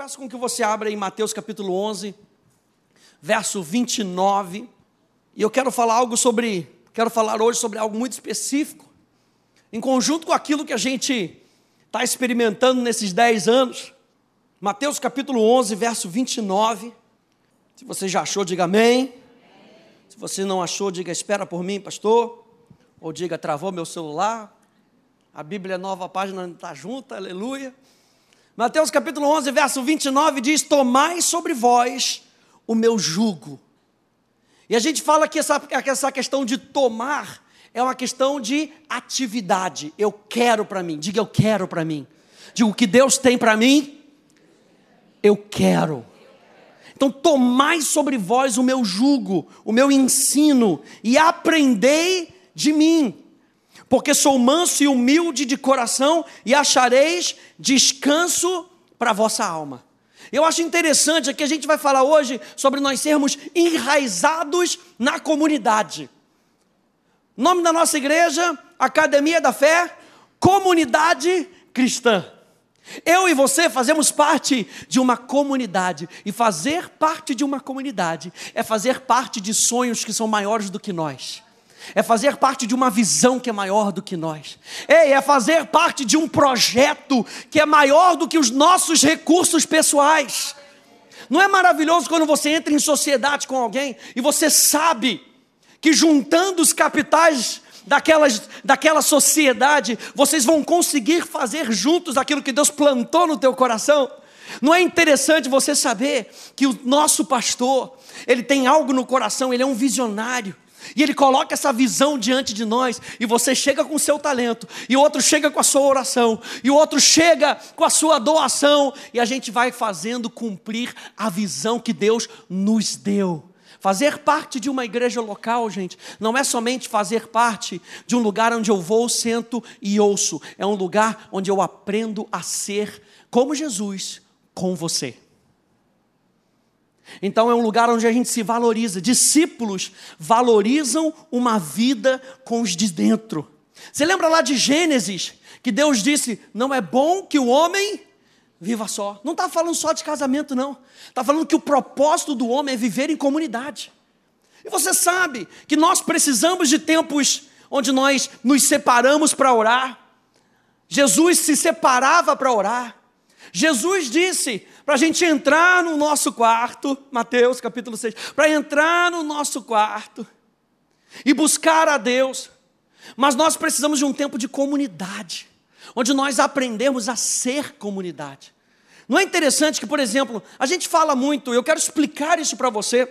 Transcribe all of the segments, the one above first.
peço com que você abra em Mateus capítulo 11, verso 29. E eu quero falar algo sobre, quero falar hoje sobre algo muito específico, em conjunto com aquilo que a gente está experimentando nesses 10 anos. Mateus capítulo 11, verso 29. Se você já achou, diga amém. Se você não achou, diga espera por mim, pastor. Ou diga travou meu celular. A Bíblia é nova, página está junta, aleluia. Mateus capítulo 11, verso 29 diz: Tomai sobre vós o meu jugo. E a gente fala que essa, essa questão de tomar é uma questão de atividade. Eu quero para mim, diga eu quero para mim. Diga o que Deus tem para mim, eu quero. Então, tomai sobre vós o meu jugo, o meu ensino, e aprendei de mim, porque sou manso e humilde de coração, e achareis descanso para a vossa alma. Eu acho interessante que a gente vai falar hoje sobre nós sermos enraizados na comunidade. Nome da nossa igreja, Academia da Fé, Comunidade Cristã. Eu e você fazemos parte de uma comunidade, e fazer parte de uma comunidade é fazer parte de sonhos que são maiores do que nós é fazer parte de uma visão que é maior do que nós. Ei, é fazer parte de um projeto que é maior do que os nossos recursos pessoais. Não é maravilhoso quando você entra em sociedade com alguém e você sabe que juntando os capitais daquelas, daquela sociedade, vocês vão conseguir fazer juntos aquilo que Deus plantou no teu coração? Não é interessante você saber que o nosso pastor, ele tem algo no coração, ele é um visionário. E ele coloca essa visão diante de nós, e você chega com o seu talento, e o outro chega com a sua oração, e o outro chega com a sua doação, e a gente vai fazendo cumprir a visão que Deus nos deu. Fazer parte de uma igreja local, gente, não é somente fazer parte de um lugar onde eu vou, sento e ouço, é um lugar onde eu aprendo a ser como Jesus com você. Então é um lugar onde a gente se valoriza. Discípulos valorizam uma vida com os de dentro. Você lembra lá de Gênesis, que Deus disse: não é bom que o homem viva só. Não está falando só de casamento, não. Está falando que o propósito do homem é viver em comunidade. E você sabe que nós precisamos de tempos onde nós nos separamos para orar. Jesus se separava para orar. Jesus disse para a gente entrar no nosso quarto, Mateus capítulo 6, para entrar no nosso quarto e buscar a Deus, mas nós precisamos de um tempo de comunidade, onde nós aprendemos a ser comunidade. Não é interessante que, por exemplo, a gente fala muito, eu quero explicar isso para você,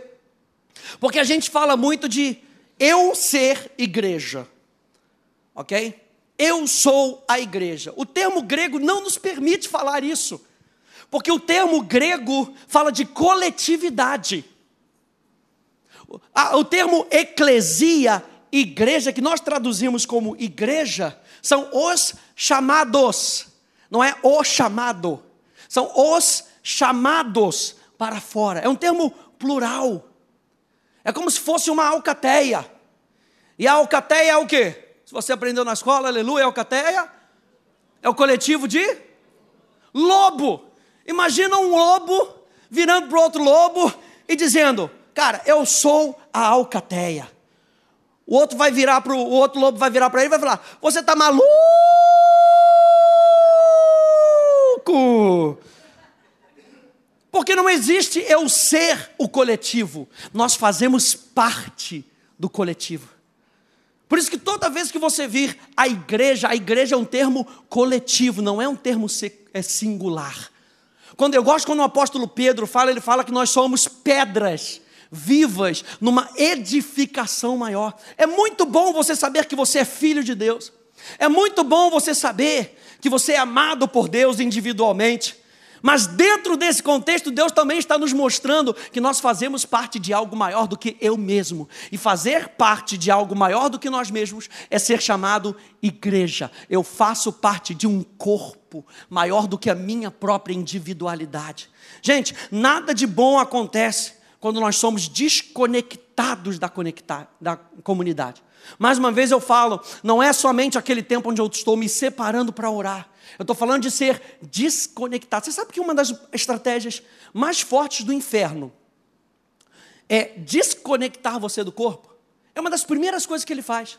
porque a gente fala muito de eu ser igreja, ok? Eu sou a igreja. O termo grego não nos permite falar isso, porque o termo grego fala de coletividade. O termo eclesia, igreja, que nós traduzimos como igreja, são os chamados, não é o chamado, são os chamados para fora. É um termo plural. É como se fosse uma alcateia. E a alcateia é o quê? Se você aprendeu na escola, aleluia, alcateia. É o coletivo de lobo. Imagina um lobo virando para outro lobo e dizendo: Cara, eu sou a alcateia. O outro vai virar para o outro lobo vai virar para ele e vai falar: Você está maluco? Porque não existe eu ser o coletivo. Nós fazemos parte do coletivo. Por isso que toda vez que você vir a igreja, a igreja é um termo coletivo, não é um termo é singular. Quando eu gosto quando o apóstolo Pedro fala, ele fala que nós somos pedras vivas numa edificação maior. É muito bom você saber que você é filho de Deus. É muito bom você saber que você é amado por Deus individualmente. Mas dentro desse contexto, Deus também está nos mostrando que nós fazemos parte de algo maior do que eu mesmo. E fazer parte de algo maior do que nós mesmos é ser chamado igreja. Eu faço parte de um corpo maior do que a minha própria individualidade. Gente, nada de bom acontece quando nós somos desconectados da, conectar, da comunidade. Mais uma vez eu falo, não é somente aquele tempo onde eu estou me separando para orar Eu estou falando de ser desconectado. Você sabe que uma das estratégias mais fortes do inferno é desconectar você do corpo? É uma das primeiras coisas que ele faz.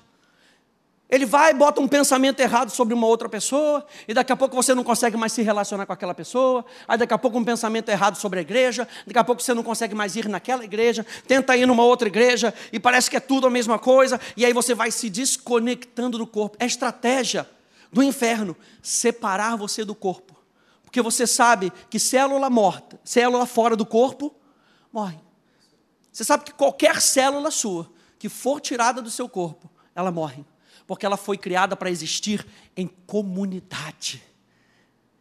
Ele vai, bota um pensamento errado sobre uma outra pessoa, e daqui a pouco você não consegue mais se relacionar com aquela pessoa, aí daqui a pouco um pensamento errado sobre a igreja, daqui a pouco você não consegue mais ir naquela igreja, tenta ir numa outra igreja, e parece que é tudo a mesma coisa, e aí você vai se desconectando do corpo. É estratégia do inferno separar você do corpo. Porque você sabe que célula morta, célula fora do corpo, morre. Você sabe que qualquer célula sua que for tirada do seu corpo, ela morre porque ela foi criada para existir em comunidade,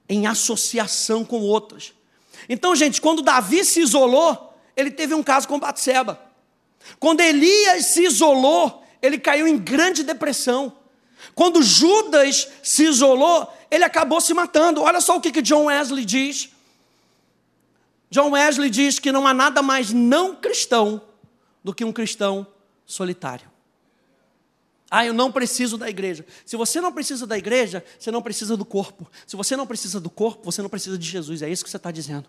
em associação com outras. Então, gente, quando Davi se isolou, ele teve um caso com Batseba. Quando Elias se isolou, ele caiu em grande depressão. Quando Judas se isolou, ele acabou se matando. Olha só o que, que John Wesley diz. John Wesley diz que não há nada mais não cristão do que um cristão solitário. Ah, eu não preciso da igreja. Se você não precisa da igreja, você não precisa do corpo. Se você não precisa do corpo, você não precisa de Jesus. É isso que você está dizendo.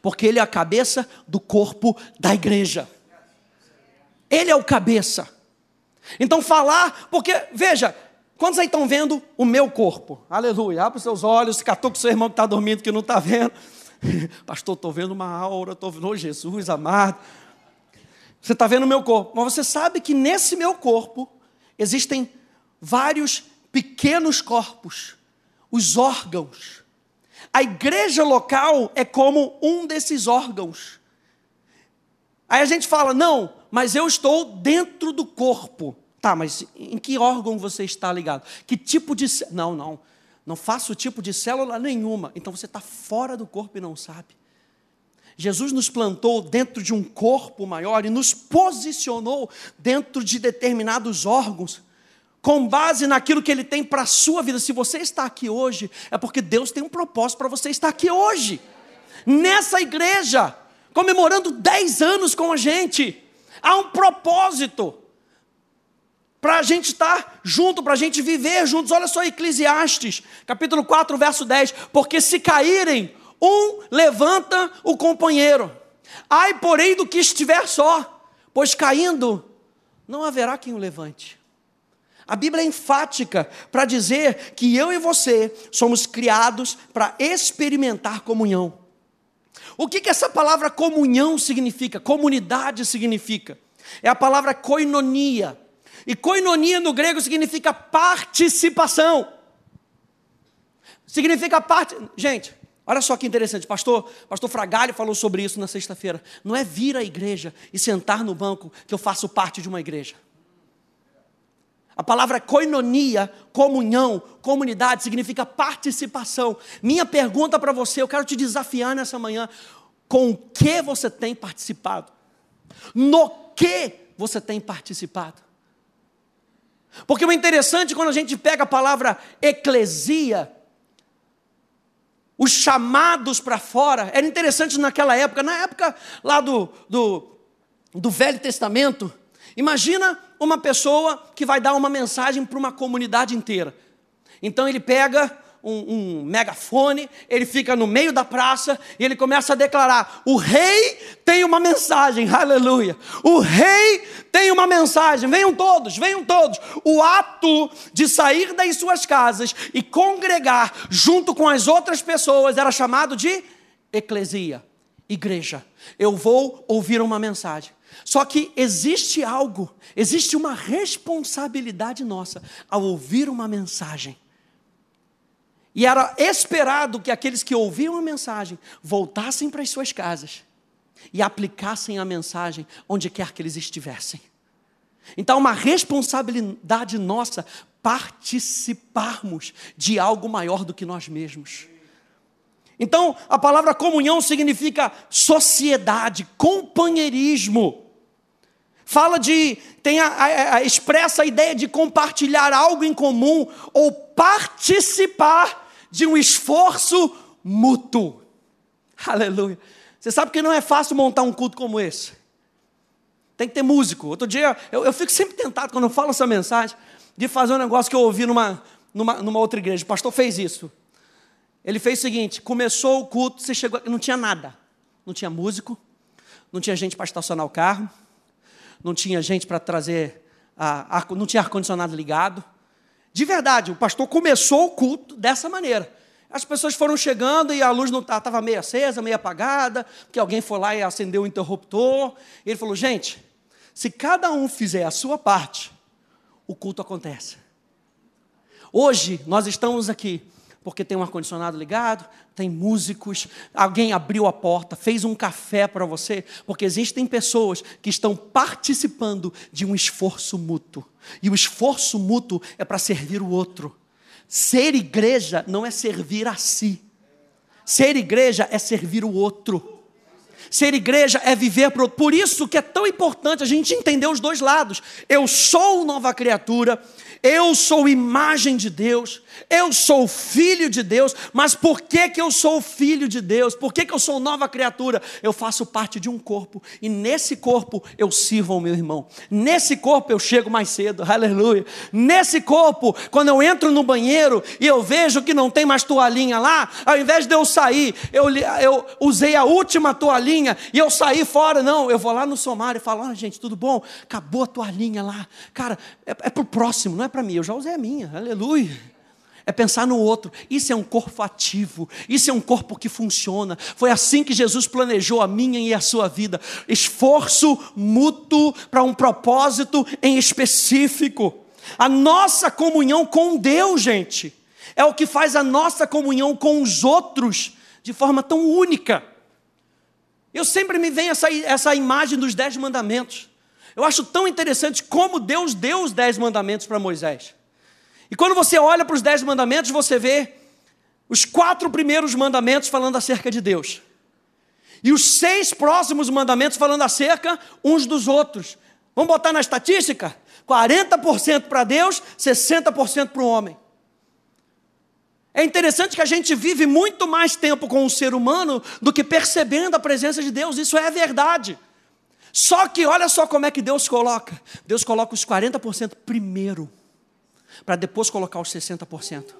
Porque Ele é a cabeça do corpo da igreja. Ele é o cabeça. Então, falar, porque, veja, quantos aí estão vendo o meu corpo? Aleluia. Abre os seus olhos, catou com o seu irmão que está dormindo, que não está vendo. Pastor, estou vendo uma aura, estou vendo Jesus amado. Você está vendo o meu corpo, mas você sabe que nesse meu corpo existem vários pequenos corpos, os órgãos. A igreja local é como um desses órgãos. Aí a gente fala, não, mas eu estou dentro do corpo. Tá, mas em que órgão você está ligado? Que tipo de. Não, não. Não faço tipo de célula nenhuma. Então você está fora do corpo e não sabe. Jesus nos plantou dentro de um corpo maior e nos posicionou dentro de determinados órgãos, com base naquilo que Ele tem para a sua vida. Se você está aqui hoje, é porque Deus tem um propósito para você estar aqui hoje, nessa igreja, comemorando 10 anos com a gente. Há um propósito para a gente estar junto, para a gente viver juntos. Olha só Eclesiastes, capítulo 4, verso 10. Porque se caírem um levanta o companheiro. Ai, porém, do que estiver só, pois caindo, não haverá quem o levante. A Bíblia é enfática para dizer que eu e você somos criados para experimentar comunhão. O que, que essa palavra comunhão significa? Comunidade significa. É a palavra koinonia. E koinonia no grego significa participação. Significa parte. Gente, Olha só que interessante, pastor, pastor Fragalho falou sobre isso na sexta-feira. Não é vir à igreja e sentar no banco que eu faço parte de uma igreja. A palavra koinonia, comunhão, comunidade, significa participação. Minha pergunta para você, eu quero te desafiar nessa manhã: com o que você tem participado? No que você tem participado? Porque o interessante quando a gente pega a palavra eclesia, os chamados para fora. Era interessante naquela época, na época lá do, do, do Velho Testamento. Imagina uma pessoa que vai dar uma mensagem para uma comunidade inteira. Então ele pega um, um, megafone, ele fica no meio da praça e ele começa a declarar: o rei tem uma mensagem, aleluia. O rei tem uma mensagem, venham todos, venham todos. O ato de sair das suas casas e congregar junto com as outras pessoas era chamado de eclesia, igreja. Eu vou ouvir uma mensagem. Só que existe algo, existe uma responsabilidade nossa ao ouvir uma mensagem. E era esperado que aqueles que ouviam a mensagem voltassem para as suas casas e aplicassem a mensagem onde quer que eles estivessem. Então, uma responsabilidade nossa participarmos de algo maior do que nós mesmos. Então, a palavra comunhão significa sociedade, companheirismo. Fala de, tem a, a, a, expressa a ideia de compartilhar algo em comum ou participar de um esforço mútuo. Aleluia. Você sabe que não é fácil montar um culto como esse. Tem que ter músico. Outro dia, eu, eu fico sempre tentado, quando eu falo essa mensagem, de fazer um negócio que eu ouvi numa, numa, numa outra igreja. O pastor fez isso. Ele fez o seguinte: começou o culto, você chegou, não tinha nada. Não tinha músico, não tinha gente para estacionar o carro, não tinha gente para trazer, a, não tinha ar-condicionado ligado. De verdade, o pastor começou o culto dessa maneira. As pessoas foram chegando e a luz não estava meio acesa, meio apagada, porque alguém foi lá e acendeu o interruptor. Ele falou: gente, se cada um fizer a sua parte, o culto acontece. Hoje nós estamos aqui porque tem um ar-condicionado ligado, tem músicos, alguém abriu a porta, fez um café para você, porque existem pessoas que estão participando de um esforço mútuo. E o esforço mútuo é para servir o outro. Ser igreja não é servir a si. Ser igreja é servir o outro. Ser igreja é viver para outro. Por isso que é tão importante a gente entender os dois lados. Eu sou nova criatura, eu sou imagem de Deus, eu sou filho de Deus, mas por que, que eu sou filho de Deus? Por que, que eu sou nova criatura? Eu faço parte de um corpo, e nesse corpo eu sirvo ao meu irmão, nesse corpo eu chego mais cedo, aleluia. Nesse corpo, quando eu entro no banheiro e eu vejo que não tem mais toalhinha lá, ao invés de eu sair, eu, eu usei a última toalhinha e eu saí fora, não, eu vou lá no somário e falo: ah, gente, tudo bom? Acabou a toalhinha lá, cara, é, é para o próximo, não é para mim, eu já usei a minha, aleluia é pensar no outro. Isso é um corpo ativo, isso é um corpo que funciona. Foi assim que Jesus planejou a minha e a sua vida. Esforço mútuo para um propósito em específico. A nossa comunhão com Deus, gente, é o que faz a nossa comunhão com os outros de forma tão única. Eu sempre me vem essa, essa imagem dos dez mandamentos. Eu acho tão interessante como Deus deu os dez mandamentos para Moisés. E quando você olha para os dez mandamentos, você vê os quatro primeiros mandamentos falando acerca de Deus. E os seis próximos mandamentos falando acerca uns dos outros. Vamos botar na estatística? 40% para Deus, 60% para o homem. É interessante que a gente vive muito mais tempo com o ser humano do que percebendo a presença de Deus, isso é verdade. Só que olha só como é que Deus coloca: Deus coloca os 40% primeiro para depois colocar os 60%.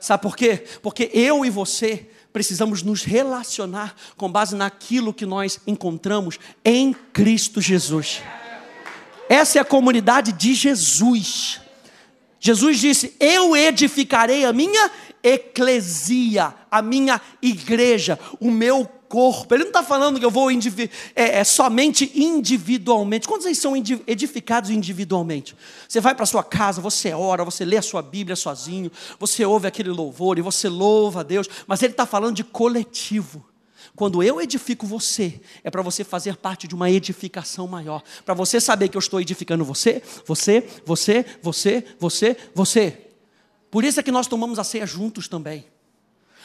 Sabe por quê? Porque eu e você precisamos nos relacionar com base naquilo que nós encontramos em Cristo Jesus. Essa é a comunidade de Jesus. Jesus disse: Eu edificarei a minha eclesia, a minha igreja, o meu corpo. Ele não está falando que eu vou indivi é, é, somente individualmente. Quantos aí são edificados individualmente? Você vai para sua casa, você ora, você lê a sua Bíblia sozinho, você ouve aquele louvor e você louva a Deus, mas ele está falando de coletivo. Quando eu edifico você, é para você fazer parte de uma edificação maior. Para você saber que eu estou edificando você, você, você, você, você, você. Por isso é que nós tomamos a ceia juntos também.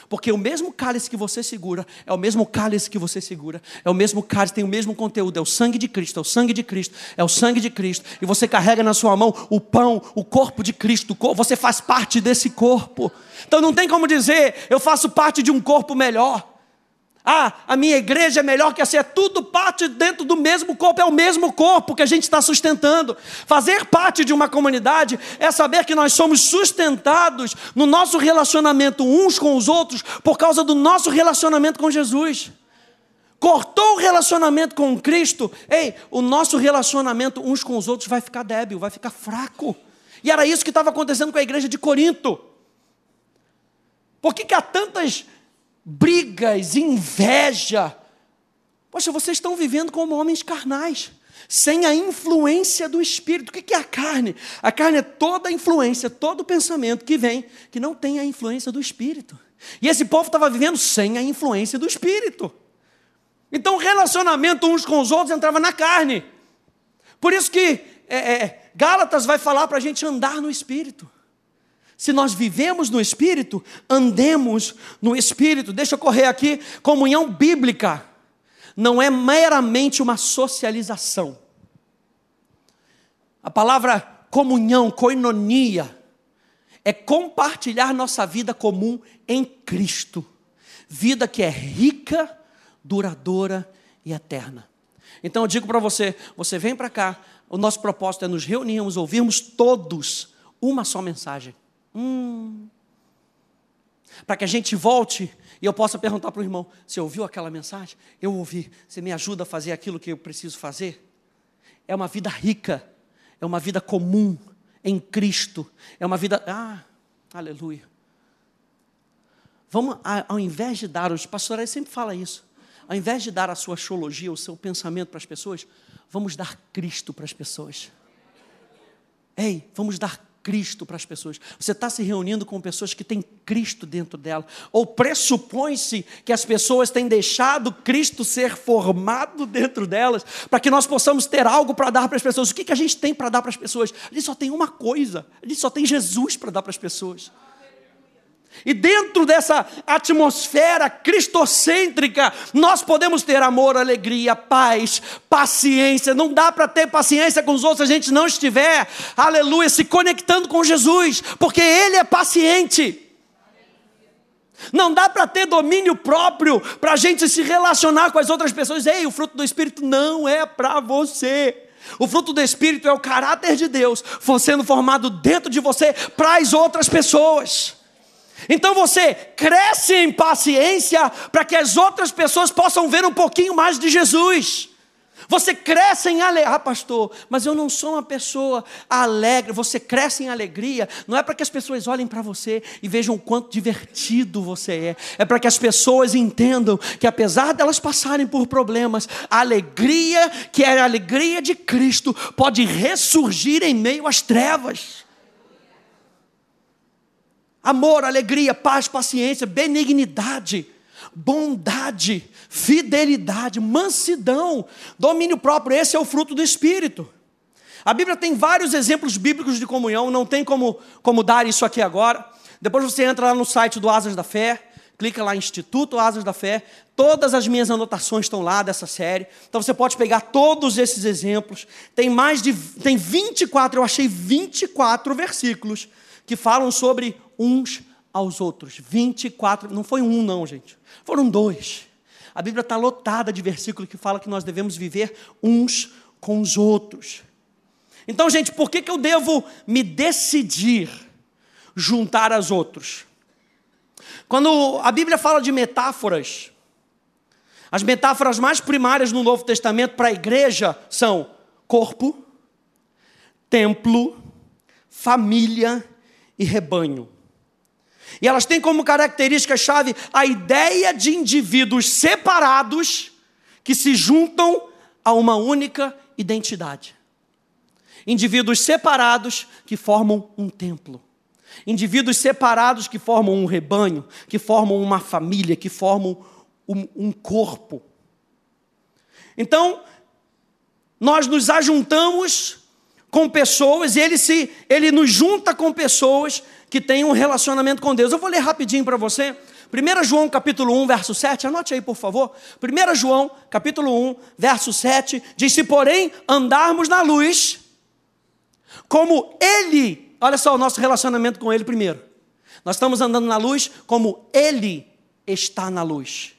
Porque o mesmo cálice que você segura é o mesmo cálice que você segura, é o mesmo cálice, tem o mesmo conteúdo, é o sangue de Cristo, é o sangue de Cristo, é o sangue de Cristo, e você carrega na sua mão o pão, o corpo de Cristo, você faz parte desse corpo. Então não tem como dizer, eu faço parte de um corpo melhor. Ah, a minha igreja é melhor que essa, é tudo parte dentro do mesmo corpo, é o mesmo corpo que a gente está sustentando. Fazer parte de uma comunidade é saber que nós somos sustentados no nosso relacionamento uns com os outros por causa do nosso relacionamento com Jesus. Cortou o relacionamento com Cristo, ei, o nosso relacionamento uns com os outros vai ficar débil, vai ficar fraco. E era isso que estava acontecendo com a igreja de Corinto. Por que, que há tantas brigas, inveja. Poxa, vocês estão vivendo como homens carnais, sem a influência do Espírito. O que é a carne? A carne é toda a influência, todo o pensamento que vem, que não tem a influência do Espírito. E esse povo estava vivendo sem a influência do Espírito. Então o relacionamento uns com os outros entrava na carne. Por isso que é, é, Gálatas vai falar para a gente andar no Espírito. Se nós vivemos no Espírito, andemos no Espírito. Deixa eu correr aqui. Comunhão bíblica não é meramente uma socialização. A palavra comunhão, koinonia, é compartilhar nossa vida comum em Cristo. Vida que é rica, duradoura e eterna. Então eu digo para você: você vem para cá, o nosso propósito é nos reunirmos, ouvirmos todos uma só mensagem. Hum. para que a gente volte e eu possa perguntar para o irmão: você ouviu aquela mensagem? Eu ouvi. Você me ajuda a fazer aquilo que eu preciso fazer? É uma vida rica, é uma vida comum em Cristo, é uma vida. Ah, aleluia. Vamos, ao invés de dar, os pastorais sempre falam isso, ao invés de dar a sua teologia, o seu pensamento para as pessoas, vamos dar Cristo para as pessoas. Ei, vamos dar Cristo para as pessoas. Você está se reunindo com pessoas que têm Cristo dentro dela. Ou pressupõe-se que as pessoas têm deixado Cristo ser formado dentro delas, para que nós possamos ter algo para dar para as pessoas. O que, que a gente tem para dar para as pessoas? A gente só tem uma coisa, a gente só tem Jesus para dar para as pessoas. E dentro dessa atmosfera cristocêntrica, nós podemos ter amor, alegria, paz, paciência. Não dá para ter paciência com os outros se a gente não estiver, aleluia, se conectando com Jesus, porque Ele é paciente. Não dá para ter domínio próprio para a gente se relacionar com as outras pessoas. Ei, o fruto do Espírito não é para você. O fruto do Espírito é o caráter de Deus sendo formado dentro de você para as outras pessoas. Então você cresce em paciência para que as outras pessoas possam ver um pouquinho mais de Jesus. Você cresce em alegria, ah, pastor, mas eu não sou uma pessoa alegre. Você cresce em alegria, não é para que as pessoas olhem para você e vejam o quanto divertido você é, é para que as pessoas entendam que apesar delas passarem por problemas, a alegria, que é a alegria de Cristo, pode ressurgir em meio às trevas amor, alegria, paz, paciência, benignidade, bondade, fidelidade, mansidão, domínio próprio. Esse é o fruto do Espírito. A Bíblia tem vários exemplos bíblicos de comunhão, não tem como, como dar isso aqui agora. Depois você entra lá no site do Asas da Fé, clica lá Instituto Asas da Fé, todas as minhas anotações estão lá dessa série. Então você pode pegar todos esses exemplos. Tem mais de tem 24, eu achei 24 versículos que falam sobre uns aos outros. 24, não foi um, não, gente. Foram dois. A Bíblia está lotada de versículos que fala que nós devemos viver uns com os outros. Então, gente, por que, que eu devo me decidir juntar aos outros? Quando a Bíblia fala de metáforas, as metáforas mais primárias no Novo Testamento para a igreja são corpo, templo, família e rebanho. E elas têm como característica-chave a ideia de indivíduos separados que se juntam a uma única identidade. Indivíduos separados que formam um templo. Indivíduos separados que formam um rebanho, que formam uma família, que formam um, um corpo. Então, nós nos ajuntamos com pessoas ele se ele nos junta com pessoas que têm um relacionamento com Deus. Eu vou ler rapidinho para você. 1 João capítulo 1, verso 7, anote aí, por favor. 1 João capítulo 1, verso 7, diz: Se porém andarmos na luz, como Ele, olha só o nosso relacionamento com Ele primeiro. Nós estamos andando na luz como Ele está na luz.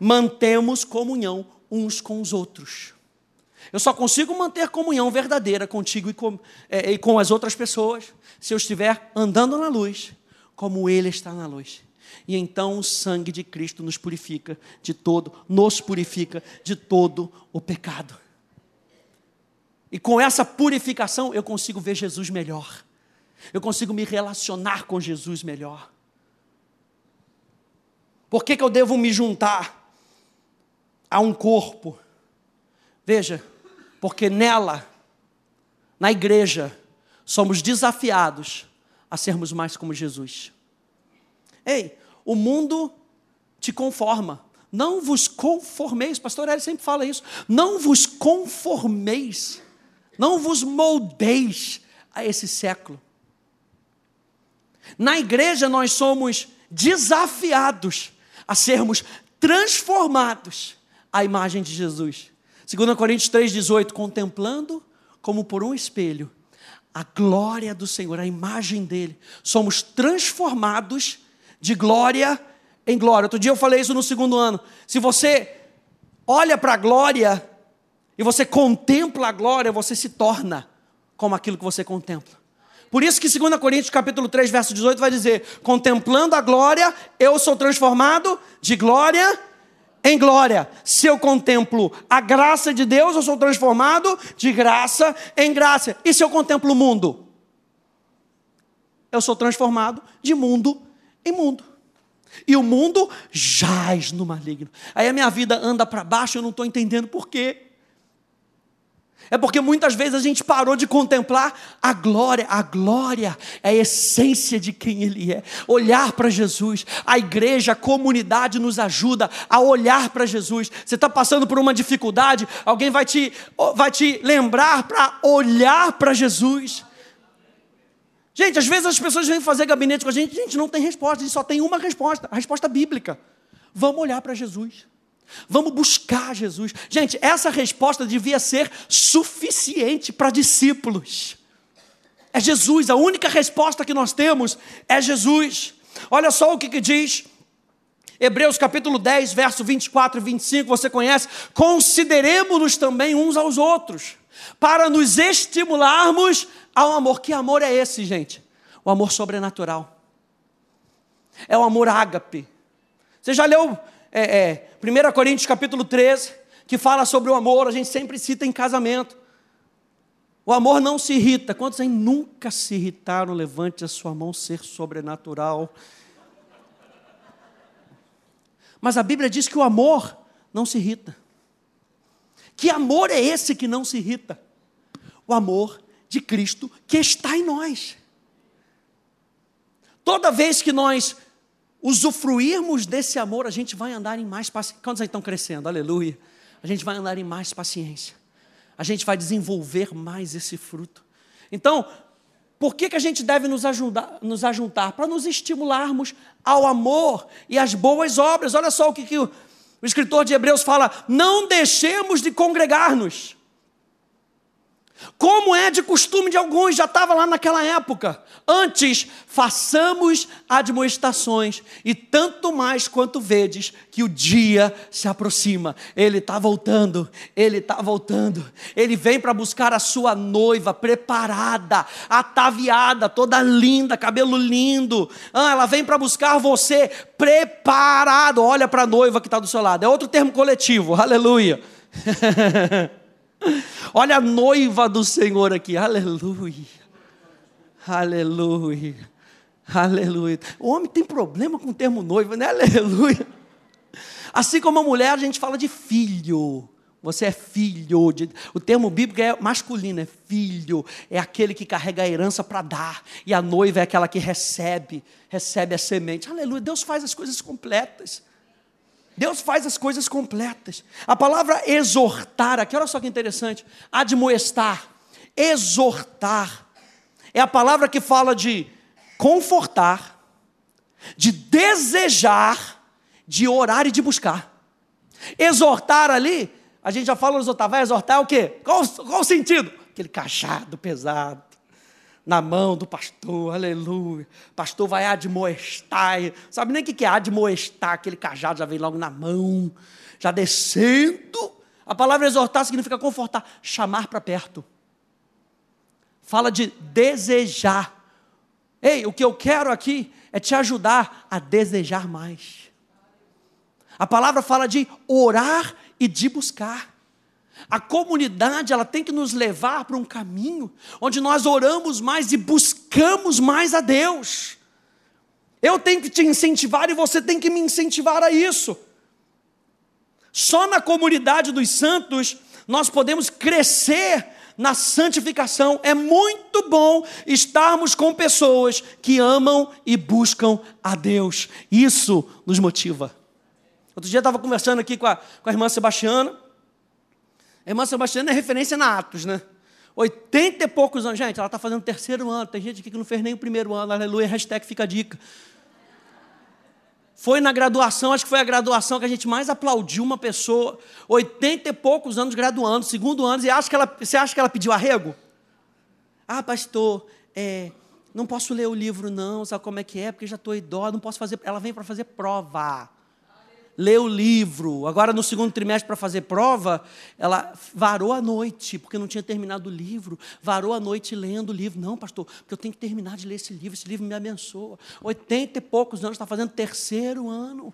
Mantemos comunhão uns com os outros. Eu só consigo manter comunhão verdadeira contigo e com, é, e com as outras pessoas se eu estiver andando na luz, como Ele está na luz. E então o sangue de Cristo nos purifica de todo, nos purifica de todo o pecado. E com essa purificação eu consigo ver Jesus melhor. Eu consigo me relacionar com Jesus melhor. Por que, que eu devo me juntar a um corpo? Veja, porque nela, na igreja, somos desafiados a sermos mais como Jesus. Ei, o mundo te conforma. Não vos conformeis, pastor Eli sempre fala isso. Não vos conformeis, não vos moldeis a esse século. Na igreja nós somos desafiados a sermos transformados à imagem de Jesus. 2 Coríntios 3,18, contemplando como por um espelho a glória do Senhor, a imagem dele. Somos transformados de glória em glória. Outro dia eu falei isso no segundo ano. Se você olha para a glória e você contempla a glória, você se torna como aquilo que você contempla. Por isso que 2 Coríntios capítulo 3, verso 18 vai dizer: "Contemplando a glória, eu sou transformado de glória em glória. Se eu contemplo a graça de Deus, eu sou transformado de graça em graça. E se eu contemplo o mundo? Eu sou transformado de mundo em mundo. E o mundo jaz no maligno. Aí a minha vida anda para baixo, eu não estou entendendo por quê. É porque muitas vezes a gente parou de contemplar a glória. A glória é a essência de quem Ele é. Olhar para Jesus. A igreja, a comunidade nos ajuda a olhar para Jesus. Você está passando por uma dificuldade, alguém vai te, vai te lembrar para olhar para Jesus. Gente, às vezes as pessoas vêm fazer gabinete com a gente, a gente não tem resposta, a gente só tem uma resposta, a resposta bíblica. Vamos olhar para Jesus. Vamos buscar Jesus. Gente, essa resposta devia ser suficiente para discípulos. É Jesus, a única resposta que nós temos é Jesus. Olha só o que, que diz Hebreus capítulo 10, verso 24 e 25, você conhece? Consideremos-nos também uns aos outros, para nos estimularmos ao amor. Que amor é esse, gente? O amor sobrenatural. É o amor ágape. Você já leu é, é, 1 Coríntios capítulo 13, que fala sobre o amor, a gente sempre cita em casamento. O amor não se irrita. Quantos aí nunca se irritaram? Levante a sua mão, ser sobrenatural. Mas a Bíblia diz que o amor não se irrita. Que amor é esse que não se irrita? O amor de Cristo que está em nós. Toda vez que nós usufruirmos desse amor, a gente vai andar em mais paciência. Quantos aí estão crescendo? Aleluia. A gente vai andar em mais paciência. A gente vai desenvolver mais esse fruto. Então, por que, que a gente deve nos, ajudar, nos ajuntar? Para nos estimularmos ao amor e às boas obras. Olha só o que, que o, o escritor de Hebreus fala: não deixemos de congregar-nos como é de costume de alguns, já estava lá naquela época. Antes, façamos admoestações, e tanto mais quanto vedes que o dia se aproxima. Ele está voltando, ele está voltando. Ele vem para buscar a sua noiva preparada, ataviada, toda linda, cabelo lindo. Ah, ela vem para buscar você preparado. Olha para a noiva que está do seu lado. É outro termo coletivo, aleluia. Olha a noiva do Senhor aqui, aleluia, aleluia, aleluia. O homem tem problema com o termo noiva, né? Aleluia. Assim como a mulher, a gente fala de filho. Você é filho. De... O termo bíblico é masculino, é filho. É aquele que carrega a herança para dar. E a noiva é aquela que recebe, recebe a semente. Aleluia. Deus faz as coisas completas. Deus faz as coisas completas. A palavra exortar, aqui olha só que interessante, admoestar, exortar, é a palavra que fala de confortar, de desejar, de orar e de buscar. Exortar ali, a gente já fala exortar, vai exortar o quê? Qual, qual o sentido? Aquele cachado pesado na mão do pastor, aleluia. Pastor vai admoestar, sabe nem o que é admoestar, aquele cajado já vem logo na mão, já descendo. A palavra exortar significa confortar, chamar para perto. Fala de desejar. Ei, o que eu quero aqui é te ajudar a desejar mais. A palavra fala de orar e de buscar. A comunidade, ela tem que nos levar para um caminho onde nós oramos mais e buscamos mais a Deus. Eu tenho que te incentivar e você tem que me incentivar a isso. Só na comunidade dos santos nós podemos crescer na santificação. É muito bom estarmos com pessoas que amam e buscam a Deus. Isso nos motiva. Outro dia eu estava conversando aqui com a, com a irmã Sebastiana. A irmã Sebastiana é referência na Atos, né? 80 e poucos anos. Gente, ela está fazendo o terceiro ano. Tem gente aqui que não fez nem o primeiro ano. Aleluia, hashtag fica a dica. Foi na graduação, acho que foi a graduação que a gente mais aplaudiu uma pessoa. 80 e poucos anos graduando, segundo ano. E acha que ela, você acha que ela pediu arrego? Ah, pastor, é, não posso ler o livro não, sabe como é que é? Porque já estou idosa, não posso fazer. Ela vem para fazer prova. Lê o livro. Agora, no segundo trimestre, para fazer prova, ela varou a noite, porque não tinha terminado o livro. Varou a noite lendo o livro. Não, pastor, porque eu tenho que terminar de ler esse livro. Esse livro me abençoa. Oitenta e poucos anos, está fazendo terceiro ano.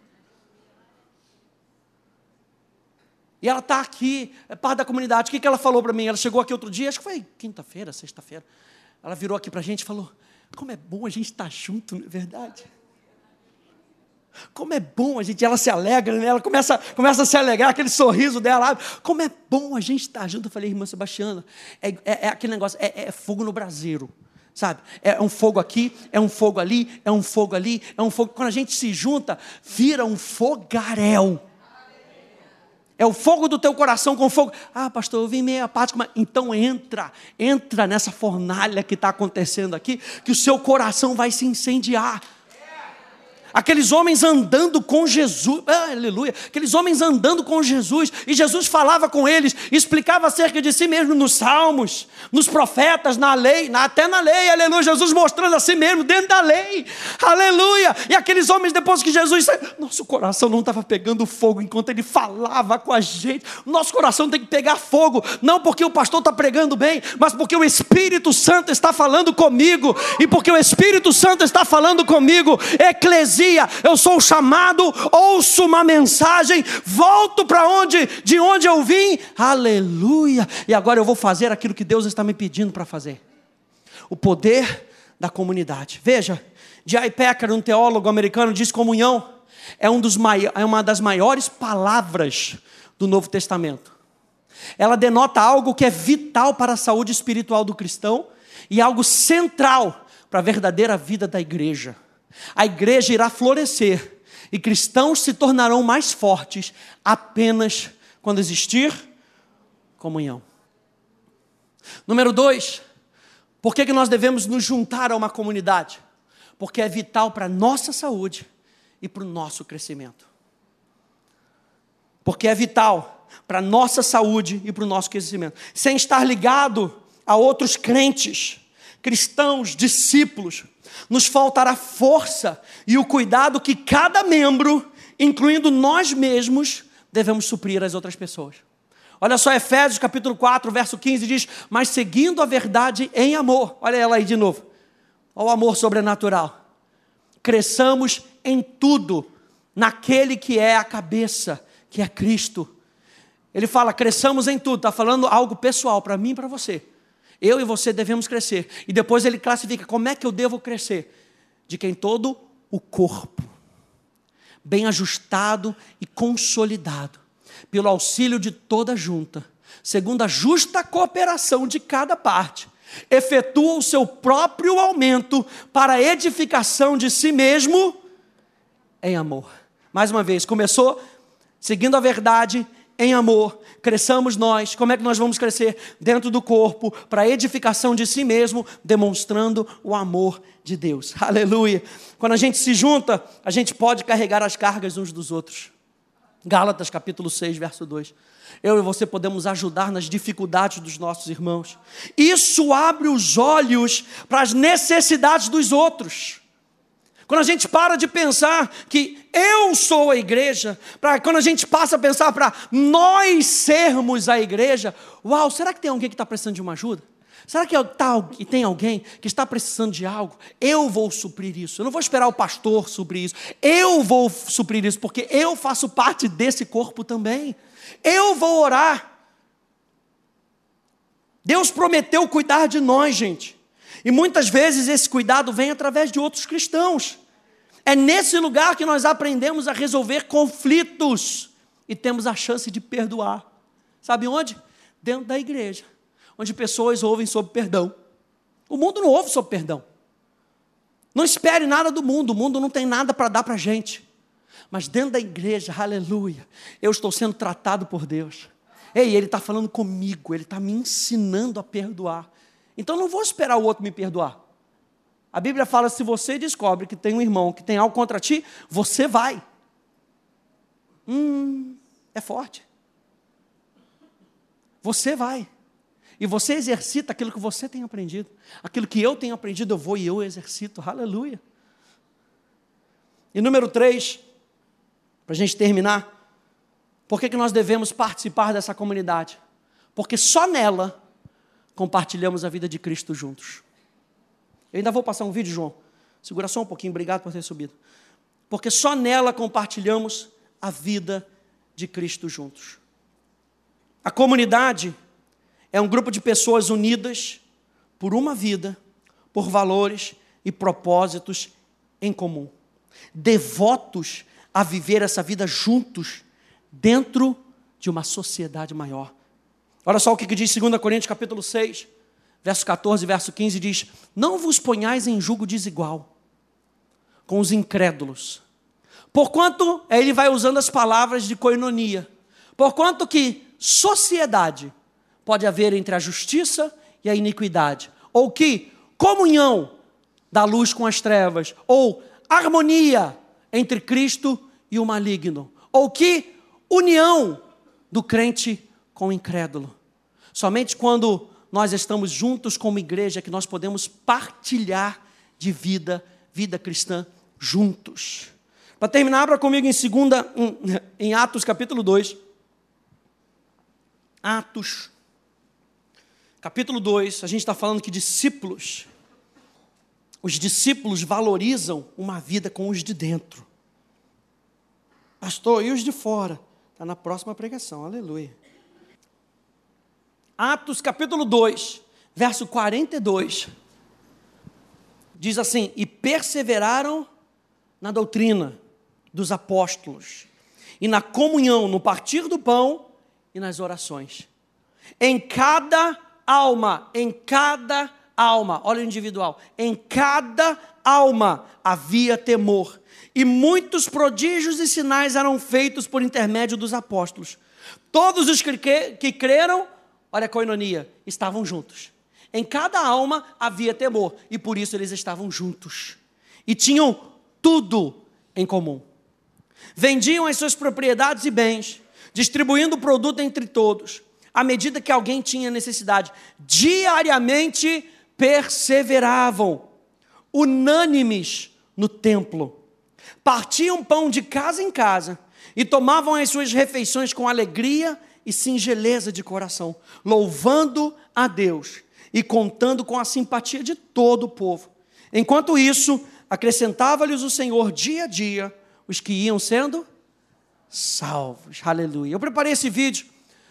E ela está aqui, é parte da comunidade. O que, que ela falou para mim? Ela chegou aqui outro dia, acho que foi quinta-feira, sexta-feira. Ela virou aqui para a gente e falou: Como é bom a gente estar tá junto, não é verdade? Como é bom a gente, ela se alegra, né? ela começa, começa a se alegrar, aquele sorriso dela. Como é bom a gente estar junto. Eu falei, irmã Sebastiana, é, é, é aquele negócio, é, é, fogo no braseiro, sabe? É um fogo aqui, é um fogo ali, é um fogo ali, é um fogo. Quando a gente se junta, vira um fogaréu. É o fogo do teu coração com fogo. Ah, pastor, eu vim meio apático, mas então entra, entra nessa fornalha que está acontecendo aqui, que o seu coração vai se incendiar. Aqueles homens andando com Jesus, ah, aleluia, aqueles homens andando com Jesus, e Jesus falava com eles, explicava acerca de si mesmo nos salmos, nos profetas, na lei, até na lei, aleluia, Jesus mostrando a si mesmo dentro da lei, aleluia, e aqueles homens depois que Jesus saiu, nosso coração não estava pegando fogo enquanto ele falava com a gente, nosso coração tem que pegar fogo, não porque o pastor está pregando bem, mas porque o Espírito Santo está falando comigo, e porque o Espírito Santo está falando comigo, eclesiastes dizia: Eu sou chamado, ouço uma mensagem, volto para onde, de onde eu vim, aleluia, e agora eu vou fazer aquilo que Deus está me pedindo para fazer. O poder da comunidade. Veja, J.I. Packer, um teólogo americano, diz comunhão é, um dos é uma das maiores palavras do Novo Testamento. Ela denota algo que é vital para a saúde espiritual do cristão e algo central para a verdadeira vida da igreja. A igreja irá florescer e cristãos se tornarão mais fortes apenas quando existir comunhão. Número dois, por que, que nós devemos nos juntar a uma comunidade? Porque é vital para a nossa saúde e para o nosso crescimento. Porque é vital para a nossa saúde e para o nosso crescimento. Sem estar ligado a outros crentes, cristãos, discípulos, nos faltará força e o cuidado que cada membro, incluindo nós mesmos, devemos suprir às outras pessoas. Olha só, Efésios capítulo 4, verso 15 diz: Mas seguindo a verdade em amor, olha ela aí de novo, olha o amor sobrenatural. Cresçamos em tudo, naquele que é a cabeça, que é Cristo. Ele fala, cresçamos em tudo, está falando algo pessoal para mim e para você. Eu e você devemos crescer. E depois ele classifica como é que eu devo crescer? De quem todo o corpo, bem ajustado e consolidado, pelo auxílio de toda junta, segundo a justa cooperação de cada parte, efetua o seu próprio aumento para a edificação de si mesmo em amor. Mais uma vez, começou seguindo a verdade em amor, cresçamos nós. Como é que nós vamos crescer? Dentro do corpo, para edificação de si mesmo, demonstrando o amor de Deus. Aleluia. Quando a gente se junta, a gente pode carregar as cargas uns dos outros. Gálatas capítulo 6, verso 2. Eu e você podemos ajudar nas dificuldades dos nossos irmãos. Isso abre os olhos para as necessidades dos outros. Quando a gente para de pensar que eu sou a igreja, pra, quando a gente passa a pensar para nós sermos a igreja, uau, será que tem alguém que está precisando de uma ajuda? Será que tá, tem alguém que está precisando de algo? Eu vou suprir isso. Eu não vou esperar o pastor suprir isso. Eu vou suprir isso, porque eu faço parte desse corpo também. Eu vou orar. Deus prometeu cuidar de nós, gente. E muitas vezes esse cuidado vem através de outros cristãos. É nesse lugar que nós aprendemos a resolver conflitos e temos a chance de perdoar. Sabe onde? Dentro da igreja, onde pessoas ouvem sobre perdão. O mundo não ouve sobre perdão. Não espere nada do mundo, o mundo não tem nada para dar para a gente. Mas dentro da igreja, aleluia, eu estou sendo tratado por Deus. Ei, Ele está falando comigo, Ele está me ensinando a perdoar. Então não vou esperar o outro me perdoar. A Bíblia fala: se você descobre que tem um irmão que tem algo contra ti, você vai. Hum, é forte. Você vai. E você exercita aquilo que você tem aprendido. Aquilo que eu tenho aprendido, eu vou e eu exercito. Aleluia. E número três, Para a gente terminar, por que, que nós devemos participar dessa comunidade? Porque só nela compartilhamos a vida de Cristo juntos. Eu ainda vou passar um vídeo, João. Segura só um pouquinho, obrigado por ter subido. Porque só nela compartilhamos a vida de Cristo juntos. A comunidade é um grupo de pessoas unidas por uma vida, por valores e propósitos em comum. Devotos a viver essa vida juntos dentro de uma sociedade maior. Olha só o que diz 2 Coríntios capítulo 6, verso 14 verso 15 diz: "Não vos ponhais em julgo desigual com os incrédulos. Porquanto, ele vai usando as palavras de coinonia. Porquanto que sociedade pode haver entre a justiça e a iniquidade, ou que comunhão da luz com as trevas, ou harmonia entre Cristo e o maligno, ou que união do crente com o incrédulo. Somente quando nós estamos juntos como igreja que nós podemos partilhar de vida, vida cristã juntos. Para terminar, abra comigo em segunda, em Atos capítulo 2. Atos, capítulo 2, a gente está falando que discípulos, os discípulos valorizam uma vida com os de dentro. Pastor, e os de fora? Está na próxima pregação, aleluia. Atos capítulo 2, verso 42, diz assim: E perseveraram na doutrina dos apóstolos, e na comunhão, no partir do pão e nas orações. Em cada alma, em cada alma, olha o individual, em cada alma havia temor e muitos prodígios e sinais eram feitos por intermédio dos apóstolos. Todos os que, creram, olha a coinonia, estavam juntos. Em cada alma havia temor, e por isso eles estavam juntos. E tinham tudo em comum. Vendiam as suas propriedades e bens, distribuindo o produto entre todos, à medida que alguém tinha necessidade. Diariamente perseveravam, unânimes no templo partiam pão de casa em casa e tomavam as suas refeições com alegria e singeleza de coração, louvando a Deus e contando com a simpatia de todo o povo. Enquanto isso, acrescentava-lhes o Senhor dia a dia os que iam sendo salvos. Aleluia. Eu preparei esse vídeo,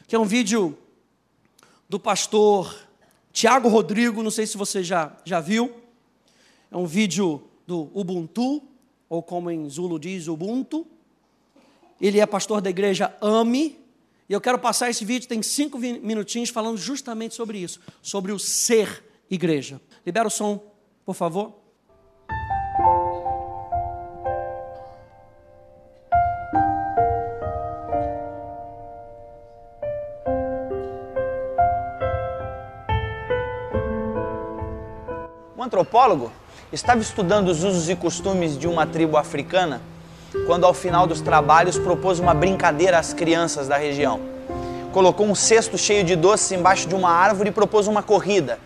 que é um vídeo do pastor Tiago Rodrigo, não sei se você já, já viu. É um vídeo do Ubuntu, ou como em Zulu diz, Ubuntu. Ele é pastor da igreja AME. E eu quero passar esse vídeo, tem cinco minutinhos, falando justamente sobre isso, sobre o ser igreja. Libera o som, por favor. Um antropólogo estava estudando os usos e costumes de uma tribo africana quando, ao final dos trabalhos, propôs uma brincadeira às crianças da região. Colocou um cesto cheio de doces embaixo de uma árvore e propôs uma corrida.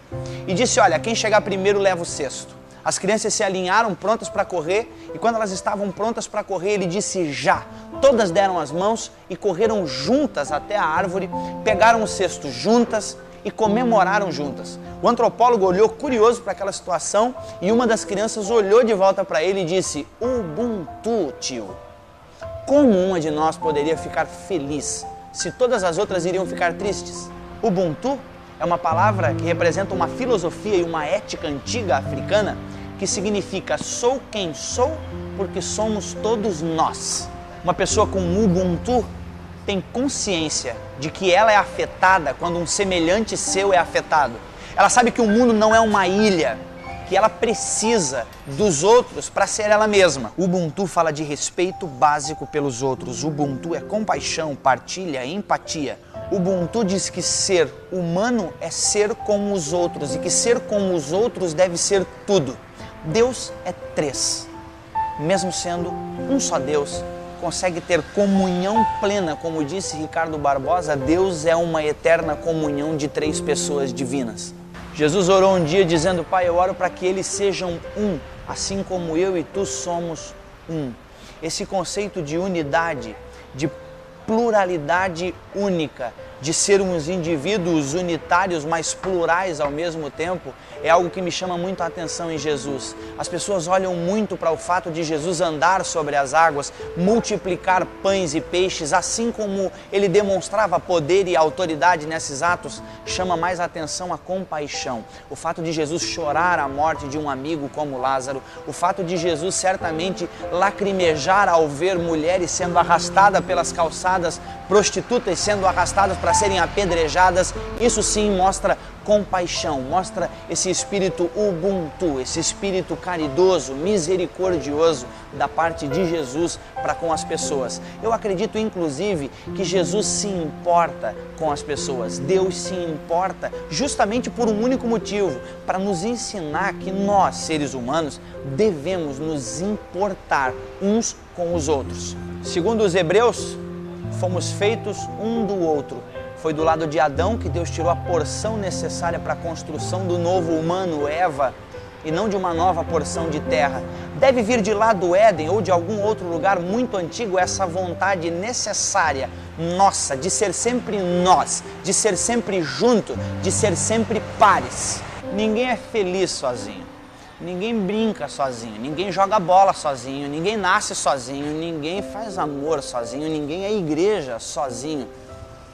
E disse: Olha, quem chegar primeiro leva o cesto. As crianças se alinharam prontas para correr, e quando elas estavam prontas para correr, ele disse já. Todas deram as mãos e correram juntas até a árvore, pegaram o cesto juntas e comemoraram juntas. O antropólogo olhou curioso para aquela situação e uma das crianças olhou de volta para ele e disse: Ubuntu, tio. Como uma de nós poderia ficar feliz se todas as outras iriam ficar tristes? Ubuntu é uma palavra que representa uma filosofia e uma ética antiga africana que significa sou quem sou porque somos todos nós. Uma pessoa com Ubuntu tem consciência de que ela é afetada quando um semelhante seu é afetado. Ela sabe que o mundo não é uma ilha, que ela precisa dos outros para ser ela mesma. Ubuntu fala de respeito básico pelos outros. Ubuntu é compaixão, partilha, empatia. Ubuntu diz que ser humano é ser como os outros e que ser como os outros deve ser tudo. Deus é três, mesmo sendo um só Deus, consegue ter comunhão plena, como disse Ricardo Barbosa, Deus é uma eterna comunhão de três pessoas divinas. Jesus orou um dia dizendo: Pai, eu oro para que eles sejam um, assim como eu e tu somos um. esse conceito de unidade, de pluralidade única, de sermos indivíduos unitários, mas plurais ao mesmo tempo, é algo que me chama muito a atenção em Jesus. As pessoas olham muito para o fato de Jesus andar sobre as águas, multiplicar pães e peixes, assim como ele demonstrava poder e autoridade nesses atos, chama mais atenção a compaixão. O fato de Jesus chorar a morte de um amigo como Lázaro, o fato de Jesus certamente lacrimejar ao ver mulheres sendo arrastadas pelas calçadas, prostitutas sendo arrastadas para serem apedrejadas, isso sim mostra compaixão, mostra esse espírito ubuntu, esse espírito caridoso, misericordioso da parte de Jesus para com as pessoas. Eu acredito inclusive que Jesus se importa com as pessoas. Deus se importa justamente por um único motivo, para nos ensinar que nós, seres humanos, devemos nos importar uns com os outros. Segundo os Hebreus, fomos feitos um do outro foi do lado de Adão que Deus tirou a porção necessária para a construção do novo humano, Eva, e não de uma nova porção de terra. Deve vir de lá do Éden ou de algum outro lugar muito antigo essa vontade necessária nossa de ser sempre nós, de ser sempre junto, de ser sempre pares. Ninguém é feliz sozinho. Ninguém brinca sozinho, ninguém joga bola sozinho, ninguém nasce sozinho, ninguém faz amor sozinho, ninguém é igreja sozinho.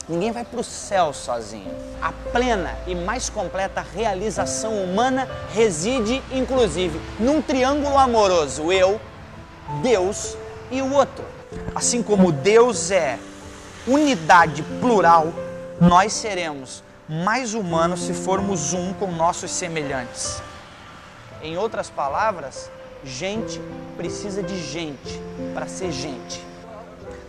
Ninguém vai para o céu sozinho. A plena e mais completa realização humana reside, inclusive, num triângulo amoroso: eu, Deus e o outro. Assim como Deus é unidade plural, nós seremos mais humanos se formos um com nossos semelhantes. Em outras palavras, gente precisa de gente para ser gente.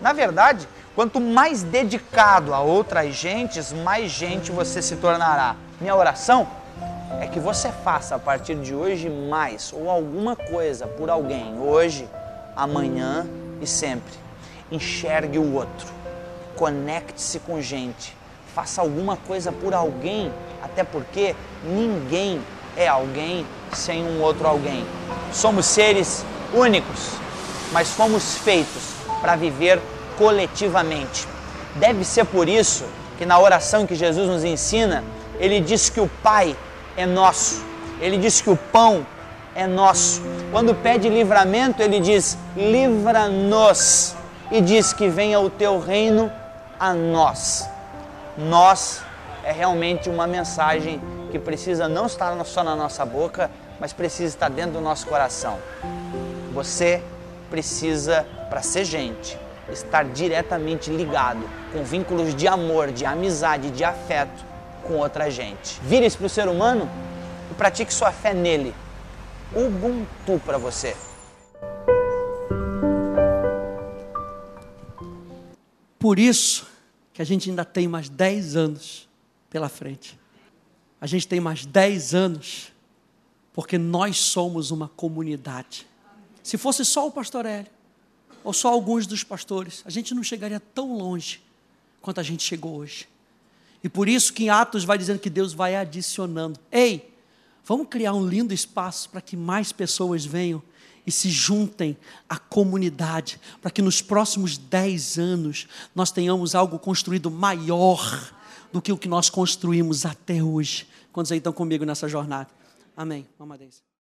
Na verdade, Quanto mais dedicado a outras gentes, mais gente você se tornará. Minha oração é que você faça a partir de hoje mais ou alguma coisa por alguém, hoje, amanhã e sempre. Enxergue o outro, conecte-se com gente, faça alguma coisa por alguém, até porque ninguém é alguém sem um outro alguém. Somos seres únicos, mas fomos feitos para viver coletivamente. Deve ser por isso que na oração que Jesus nos ensina, ele diz que o Pai é nosso, ele diz que o pão é nosso. Quando pede livramento, ele diz: livra-nos, e diz que venha o teu reino a nós. Nós é realmente uma mensagem que precisa não estar só na nossa boca, mas precisa estar dentro do nosso coração. Você precisa, para ser gente, estar diretamente ligado com vínculos de amor, de amizade, de afeto com outra gente. Vire-se para o ser humano e pratique sua fé nele. Ubuntu para você. Por isso que a gente ainda tem mais 10 anos pela frente. A gente tem mais 10 anos porque nós somos uma comunidade. Se fosse só o pastor Hélio, ou só alguns dos pastores, a gente não chegaria tão longe quanto a gente chegou hoje. E por isso que em Atos vai dizendo que Deus vai adicionando. Ei, vamos criar um lindo espaço para que mais pessoas venham e se juntem à comunidade, para que nos próximos dez anos nós tenhamos algo construído maior do que o que nós construímos até hoje. Quantos aí estão comigo nessa jornada? Amém. Vamos a